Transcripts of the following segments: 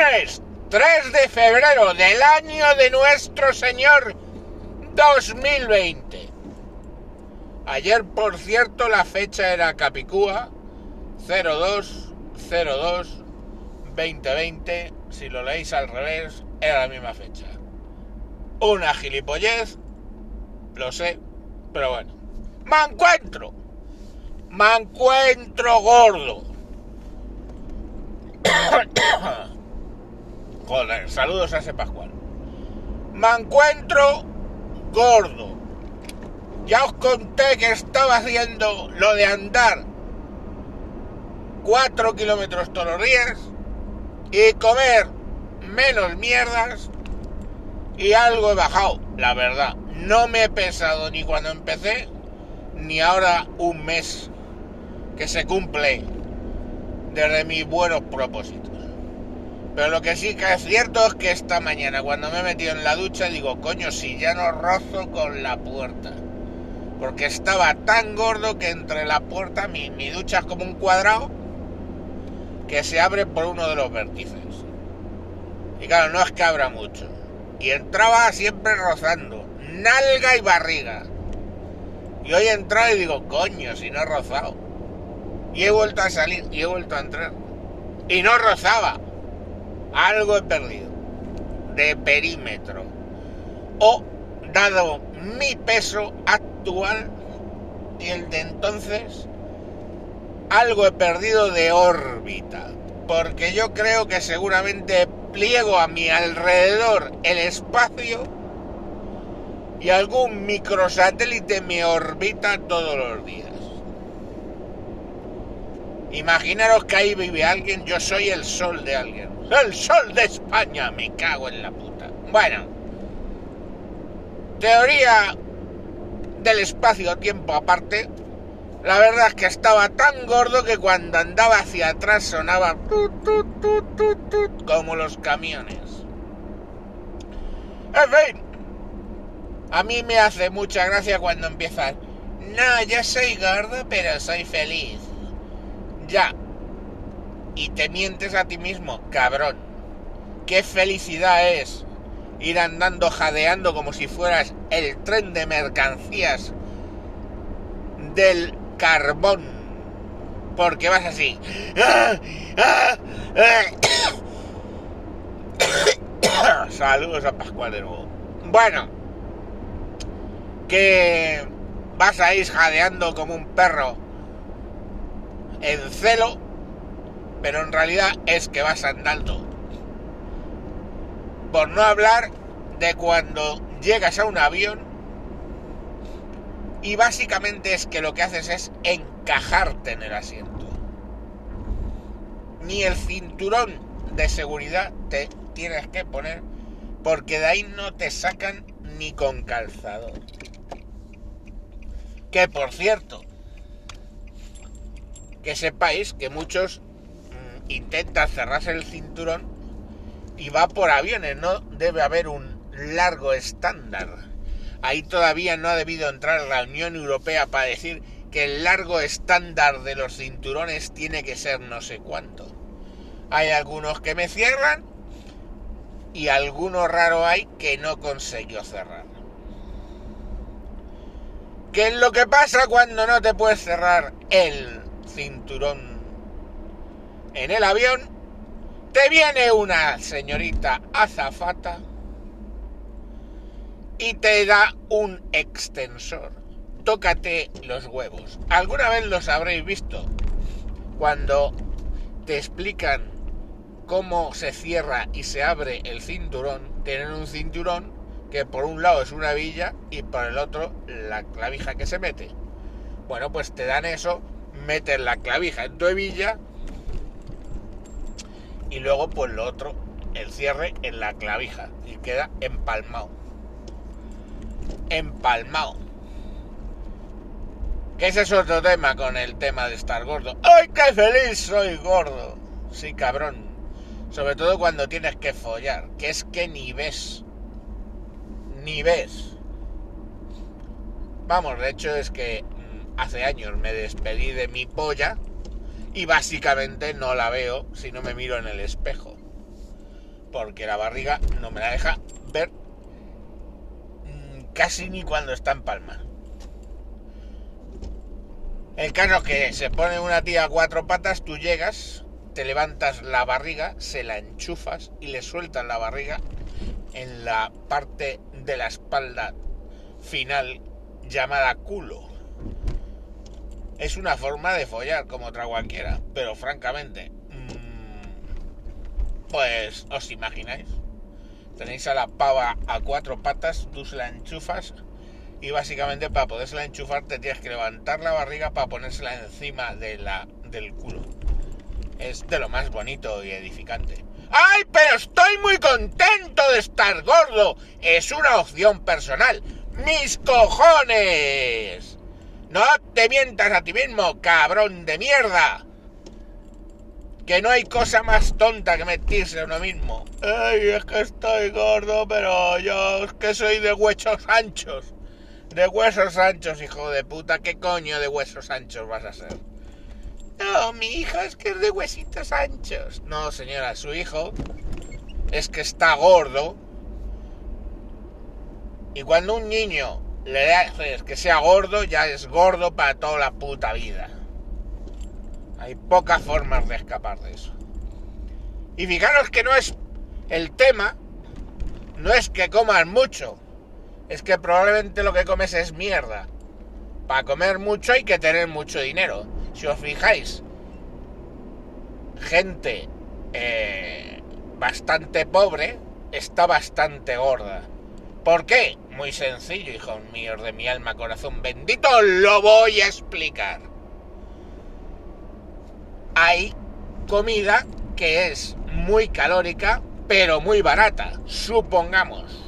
Lunes 3 de febrero del año de nuestro Señor 2020. Ayer, por cierto, la fecha era Capicúa 0202 2020. Si lo leéis al revés, era la misma fecha. Una gilipollez, lo sé, pero bueno. Me encuentro. Me encuentro gordo. Joder, saludos a ese Pascual. Me encuentro gordo. Ya os conté que estaba haciendo lo de andar 4 kilómetros todos los días y comer menos mierdas y algo he bajado, la verdad. No me he pesado ni cuando empecé ni ahora un mes que se cumple desde mis buenos propósitos. Pero lo que sí que es cierto es que esta mañana cuando me he metido en la ducha digo, coño, si ya no rozo con la puerta. Porque estaba tan gordo que entre la puerta mi, mi ducha es como un cuadrado que se abre por uno de los vértices. Y claro, no es que abra mucho. Y entraba siempre rozando, nalga y barriga. Y hoy he entrado y digo, coño, si no he rozado. Y he vuelto a salir y he vuelto a entrar. Y no rozaba. Algo he perdido. De perímetro. O, dado mi peso actual y el de entonces, algo he perdido de órbita. Porque yo creo que seguramente pliego a mi alrededor el espacio y algún microsatélite me orbita todos los días. Imaginaros que ahí vive alguien, yo soy el sol de alguien. El sol de España, me cago en la puta. Bueno, teoría del espacio-tiempo aparte, la verdad es que estaba tan gordo que cuando andaba hacia atrás sonaba tut, como los camiones. En fin, a mí me hace mucha gracia cuando empiezan. No, yo soy gordo, pero soy feliz. Ya. Y te mientes a ti mismo, cabrón. Qué felicidad es ir andando jadeando como si fueras el tren de mercancías del carbón. Porque vas así. Saludos a Pascual de nuevo. Bueno, que vas a ir jadeando como un perro en celo, pero en realidad es que vas andando. Por no hablar de cuando llegas a un avión y básicamente es que lo que haces es encajarte en el asiento. Ni el cinturón de seguridad te tienes que poner porque de ahí no te sacan ni con calzador. Que por cierto, que sepáis que muchos intentan cerrarse el cinturón y va por aviones, no debe haber un largo estándar. Ahí todavía no ha debido entrar la Unión Europea para decir que el largo estándar de los cinturones tiene que ser no sé cuánto. Hay algunos que me cierran y alguno raro hay que no consiguió cerrar. ¿Qué es lo que pasa cuando no te puedes cerrar el cinturón en el avión? Te viene una señorita azafata y te da un extensor. Tócate los huevos. ¿Alguna vez los habréis visto? Cuando te explican cómo se cierra y se abre el cinturón, tienen un cinturón que por un lado es una villa y por el otro la clavija que se mete. Bueno, pues te dan eso, metes la clavija en tu hebilla y luego pues lo otro, el cierre en la clavija y queda empalmado. Empalmado. Que ese es otro tema con el tema de estar gordo. ¡Ay, qué feliz soy gordo! Sí, cabrón. Sobre todo cuando tienes que follar, que es que ni ves. Ni ves. Vamos, de hecho es que mm, hace años me despedí de mi polla y básicamente no la veo si no me miro en el espejo. porque la barriga no me la deja ver mm, casi ni cuando está en palma. El caso es que se pone una tía a cuatro patas, tú llegas, te levantas la barriga, se la enchufas y le sueltas la barriga en la parte de la espalda final llamada culo. Es una forma de follar como otra cualquiera, pero francamente, mmm, pues os imagináis. Tenéis a la pava a cuatro patas, tú se la enchufas y básicamente para podérsela enchufar te tienes que levantar la barriga para ponérsela encima de la, del culo. Es de lo más bonito y edificante. ¡Ay, pero estoy muy contento de estar gordo! Es una opción personal. ¡Mis cojones! No te mientas a ti mismo, cabrón de mierda. Que no hay cosa más tonta que mentirse a uno mismo. Ay, es que estoy gordo, pero yo es que soy de huesos anchos. De huesos anchos, hijo de puta. ¿Qué coño de huesos anchos vas a ser? No, mi hijo es que es de huesitos anchos. No, señora, su hijo es que está gordo. Y cuando un niño le haces que sea gordo, ya es gordo para toda la puta vida. Hay pocas formas de escapar de eso. Y fijaros que no es el tema, no es que comas mucho, es que probablemente lo que comes es mierda. Para comer mucho hay que tener mucho dinero. Si os fijáis, gente eh, bastante pobre está bastante gorda. ¿Por qué? Muy sencillo, hijos míos de mi alma, corazón bendito, lo voy a explicar. Hay comida que es muy calórica, pero muy barata, supongamos.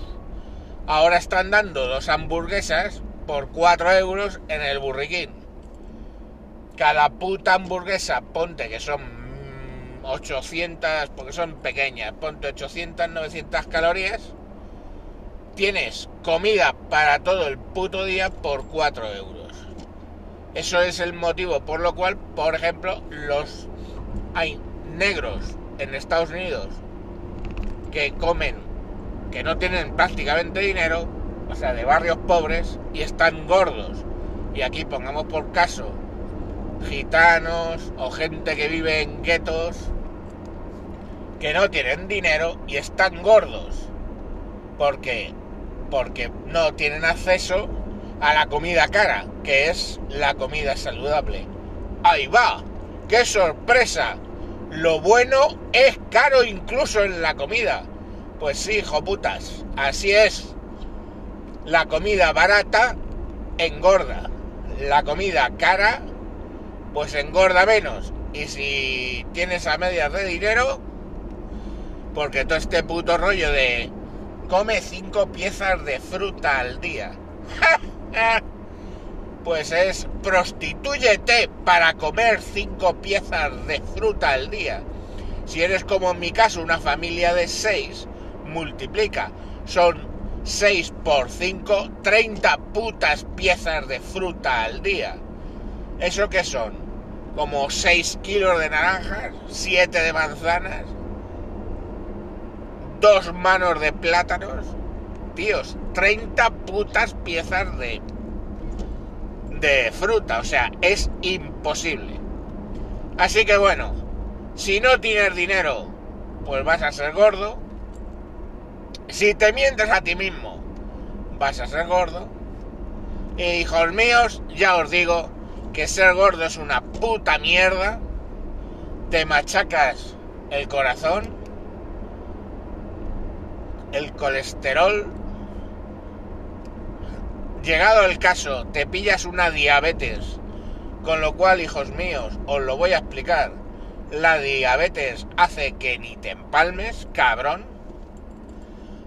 Ahora están dando dos hamburguesas por 4 euros en el burriquín. Cada puta hamburguesa, ponte que son 800, porque son pequeñas, ponte 800, 900 calorías. Tienes comida para todo el puto día por 4 euros. Eso es el motivo por lo cual, por ejemplo, los hay negros en Estados Unidos que comen que no tienen prácticamente dinero, o sea, de barrios pobres, y están gordos. Y aquí pongamos por caso gitanos o gente que vive en guetos que no tienen dinero y están gordos. ¿Por qué? Porque no tienen acceso a la comida cara, que es la comida saludable. Ahí va, qué sorpresa. Lo bueno es caro incluso en la comida. Pues sí, hijo putas, así es. La comida barata engorda. La comida cara, pues engorda menos. Y si tienes a medias de dinero, porque todo este puto rollo de come cinco piezas de fruta al día. pues es prostitúyete para comer cinco piezas de fruta al día. Si eres como en mi caso una familia de seis multiplica. Son 6 por 5, 30 putas piezas de fruta al día. ¿Eso qué son? Como 6 kilos de naranjas, 7 de manzanas, dos manos de plátanos. Tíos, 30 putas piezas de, de fruta. O sea, es imposible. Así que bueno, si no tienes dinero, pues vas a ser gordo. Si te mientes a ti mismo, vas a ser gordo. Y hijos míos, ya os digo que ser gordo es una puta mierda. Te machacas el corazón, el colesterol. Llegado el caso, te pillas una diabetes. Con lo cual, hijos míos, os lo voy a explicar. La diabetes hace que ni te empalmes, cabrón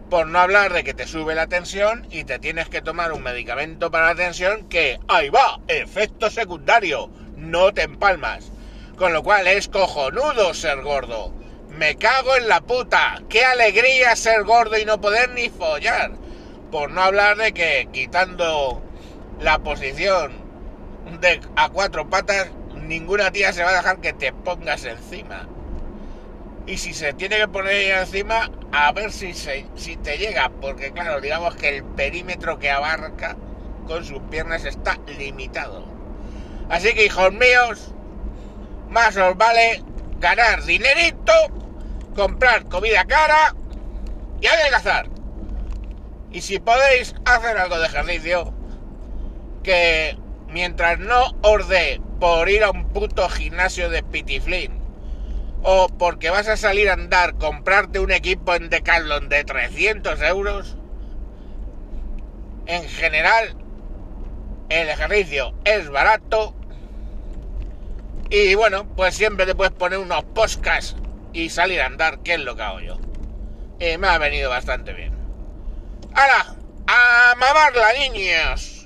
por no hablar de que te sube la tensión y te tienes que tomar un medicamento para la tensión que, ahí va, efecto secundario, no te empalmas. Con lo cual es cojonudo ser gordo. Me cago en la puta. Qué alegría ser gordo y no poder ni follar. Por no hablar de que quitando la posición de a cuatro patas, ninguna tía se va a dejar que te pongas encima. Y si se tiene que poner ahí encima, a ver si, se, si te llega, porque claro, digamos que el perímetro que abarca con sus piernas está limitado. Así que hijos míos, más os vale ganar dinerito, comprar comida cara y adelgazar. Y si podéis hacer algo de ejercicio, que mientras no os por ir a un puto gimnasio de pitiflín o porque vas a salir a andar, comprarte un equipo en Decathlon de 300 euros, en general el ejercicio es barato y bueno, pues siempre te puedes poner unos podcasts y salir a andar, que es lo que hago yo. Y me ha venido bastante bien. ¡Hala! ¡A mamarla, niños!